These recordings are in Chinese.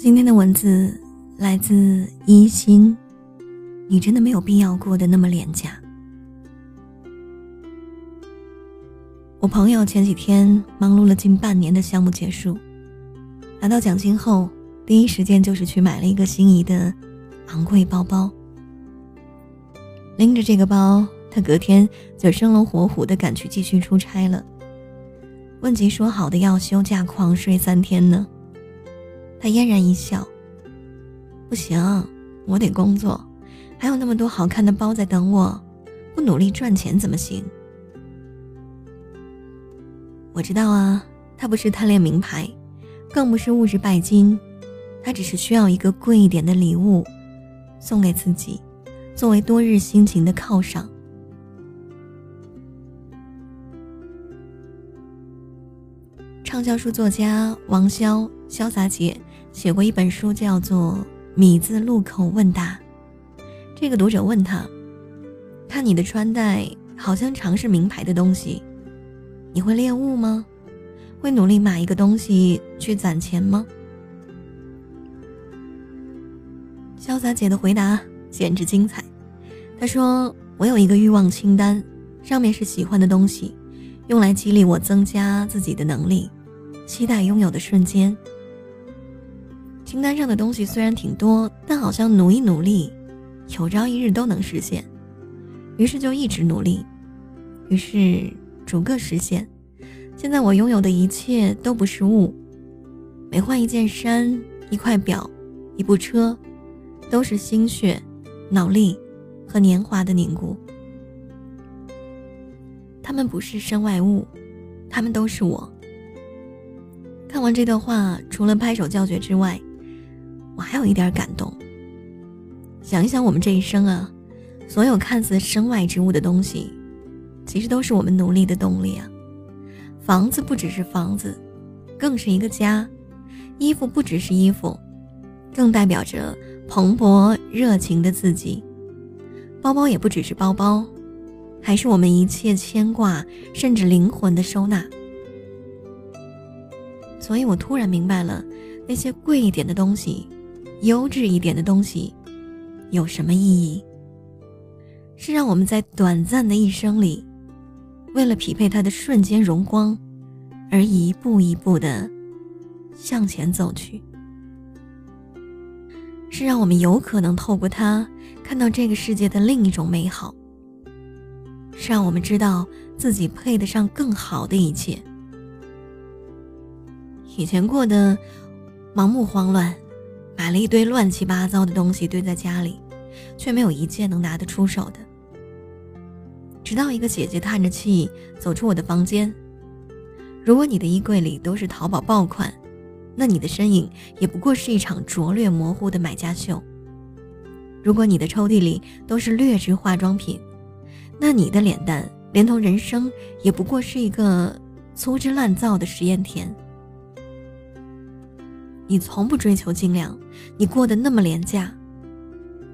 今天的文字来自一心，你真的没有必要过得那么廉价。我朋友前几天忙碌了近半年的项目结束，拿到奖金后，第一时间就是去买了一个心仪的昂贵包包。拎着这个包，他隔天就生龙活虎的赶去继续出差了。问及说好的要休假狂睡三天呢？他嫣然一笑：“不行，我得工作，还有那么多好看的包在等我，不努力赚钱怎么行？”我知道啊，他不是贪恋名牌，更不是物质拜金，他只是需要一个贵一点的礼物，送给自己，作为多日辛勤的犒赏。畅销书作家王潇潇洒姐。写过一本书，叫做《米字路口问答》。这个读者问他：“看你的穿戴，好像常是名牌的东西，你会恋物吗？会努力买一个东西去攒钱吗？”潇洒姐的回答简直精彩。她说：“我有一个欲望清单，上面是喜欢的东西，用来激励我增加自己的能力，期待拥有的瞬间。”清单上的东西虽然挺多，但好像努一努力，有朝一日都能实现。于是就一直努力，于是逐个实现。现在我拥有的一切都不是物，每换一件衫、一块表、一部车，都是心血、脑力和年华的凝固。他们不是身外物，他们都是我。看完这段话，除了拍手叫绝之外，我还有一点感动。想一想，我们这一生啊，所有看似身外之物的东西，其实都是我们努力的动力啊。房子不只是房子，更是一个家；衣服不只是衣服，更代表着蓬勃热情的自己；包包也不只是包包，还是我们一切牵挂甚至灵魂的收纳。所以我突然明白了，那些贵一点的东西。优质一点的东西有什么意义？是让我们在短暂的一生里，为了匹配它的瞬间荣光，而一步一步的向前走去。是让我们有可能透过它看到这个世界的另一种美好。是让我们知道自己配得上更好的一切。以前过得盲目慌乱。买了一堆乱七八糟的东西堆在家里，却没有一件能拿得出手的。直到一个姐姐叹着气走出我的房间。如果你的衣柜里都是淘宝爆款，那你的身影也不过是一场拙劣模糊的买家秀。如果你的抽屉里都是劣质化妆品，那你的脸蛋连同人生也不过是一个粗制滥造的实验田。你从不追求精良，你过得那么廉价，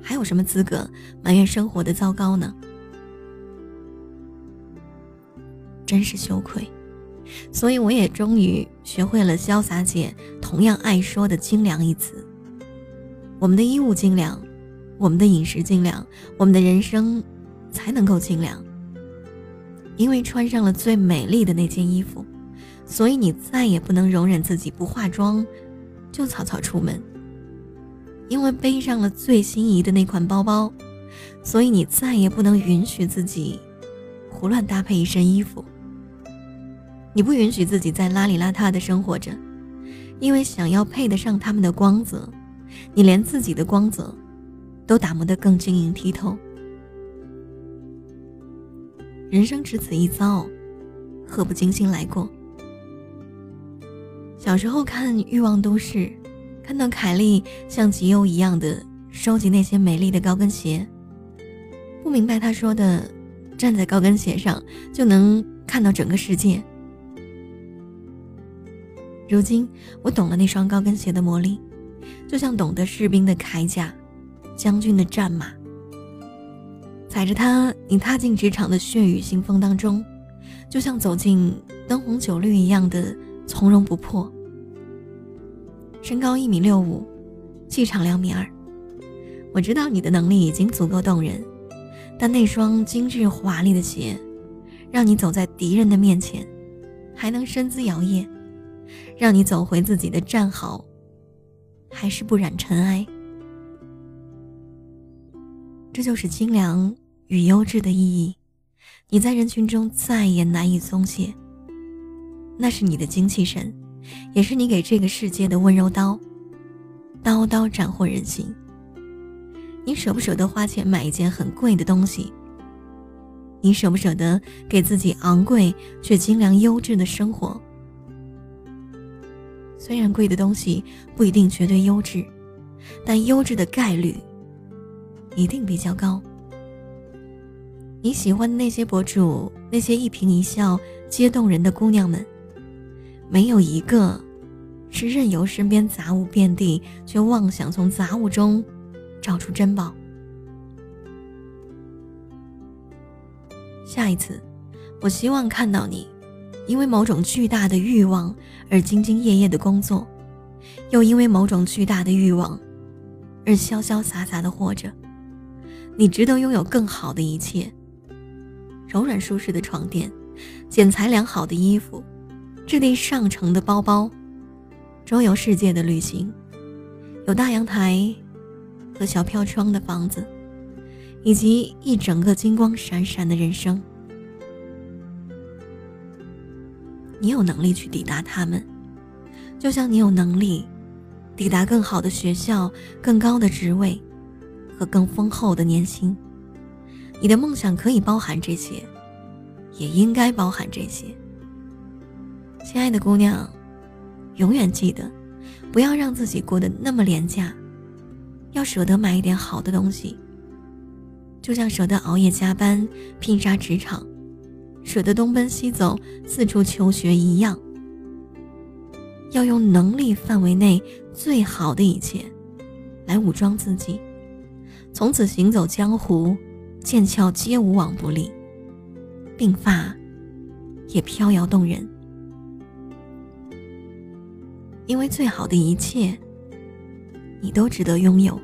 还有什么资格埋怨生活的糟糕呢？真是羞愧，所以我也终于学会了潇洒姐同样爱说的“精良”一词。我们的衣物精良，我们的饮食精良，我们的人生才能够精良。因为穿上了最美丽的那件衣服，所以你再也不能容忍自己不化妆。就草草出门，因为背上了最心仪的那款包包，所以你再也不能允许自己胡乱搭配一身衣服。你不允许自己再邋里邋遢的生活着，因为想要配得上他们的光泽，你连自己的光泽都打磨得更晶莹剔透。人生只此一遭，何不精心来过？小时候看《欲望都市》，看到凯莉像集邮一样的收集那些美丽的高跟鞋，不明白他说的“站在高跟鞋上就能看到整个世界”。如今我懂了那双高跟鞋的魔力，就像懂得士兵的铠甲、将军的战马。踩着它，你踏进职场的血雨腥风当中，就像走进灯红酒绿一样的从容不迫。身高一米六五，气场两米二。我知道你的能力已经足够动人，但那双精致华丽的鞋，让你走在敌人的面前，还能身姿摇曳，让你走回自己的战壕，还是不染尘埃。这就是清凉与优质的意义。你在人群中再也难以松懈。那是你的精气神，也是你给这个世界的温柔刀，刀刀斩获人心。你舍不舍得花钱买一件很贵的东西？你舍不舍得给自己昂贵却精良优质的生活？虽然贵的东西不一定绝对优质，但优质的概率一定比较高。你喜欢的那些博主，那些一颦一笑皆动人的姑娘们，没有一个是任由身边杂物遍地，却妄想从杂物中。找出珍宝。下一次，我希望看到你，因为某种巨大的欲望而兢兢业业的工作，又因为某种巨大的欲望而潇潇洒洒的活着。你值得拥有更好的一切：柔软舒适的床垫，剪裁良好的衣服，质地上乘的包包，周游世界的旅行，有大阳台。和小飘窗的房子，以及一整个金光闪闪的人生，你有能力去抵达他们，就像你有能力抵达更好的学校、更高的职位和更丰厚的年薪。你的梦想可以包含这些，也应该包含这些。亲爱的姑娘，永远记得，不要让自己过得那么廉价。要舍得买一点好的东西，就像舍得熬夜加班拼杀职场，舍得东奔西走四处求学一样。要用能力范围内最好的一切，来武装自己，从此行走江湖，剑鞘皆无往不利，鬓发也飘摇动人。因为最好的一切。你都值得拥有。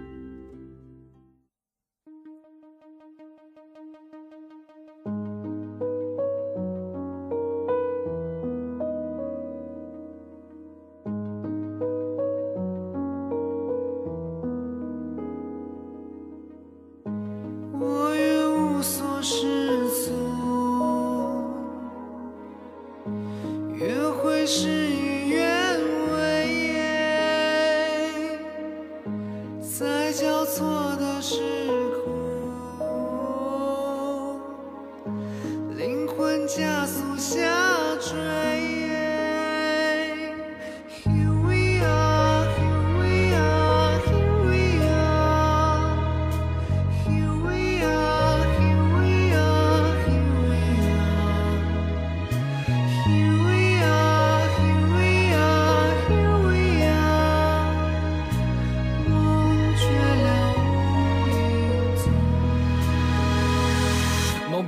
灵魂加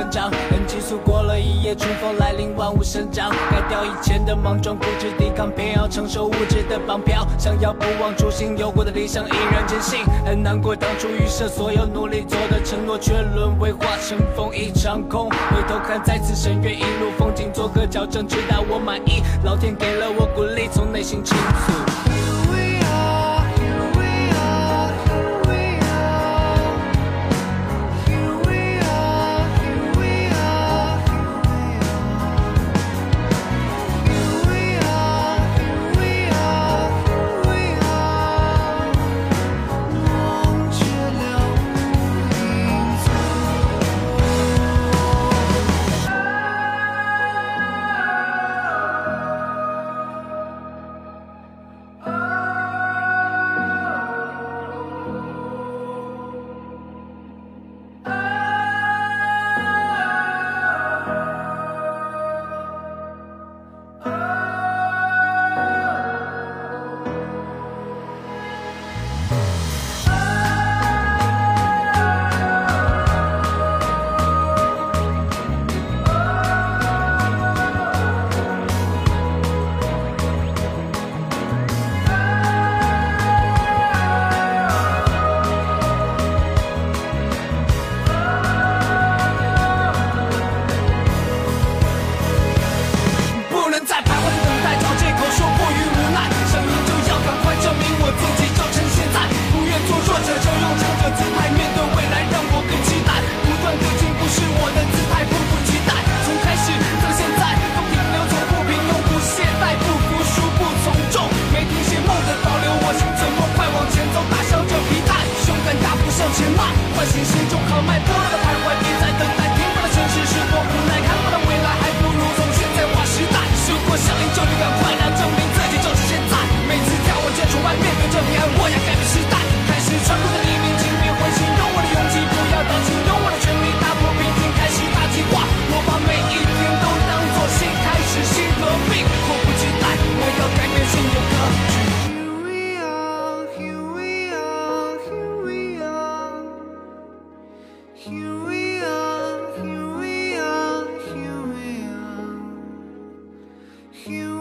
成长，很急速过了一夜，春风来临，万物生长。改掉以前的莽撞，固执抵抗，偏要承受物质的绑票。想要不忘初心，有过的理想依然坚信。很难过当初预设所有努力做的承诺，却沦为化成风一场空。回头看再次审阅，一路风景做个矫正，直到我满意。老天给了我鼓励，从内心倾诉。you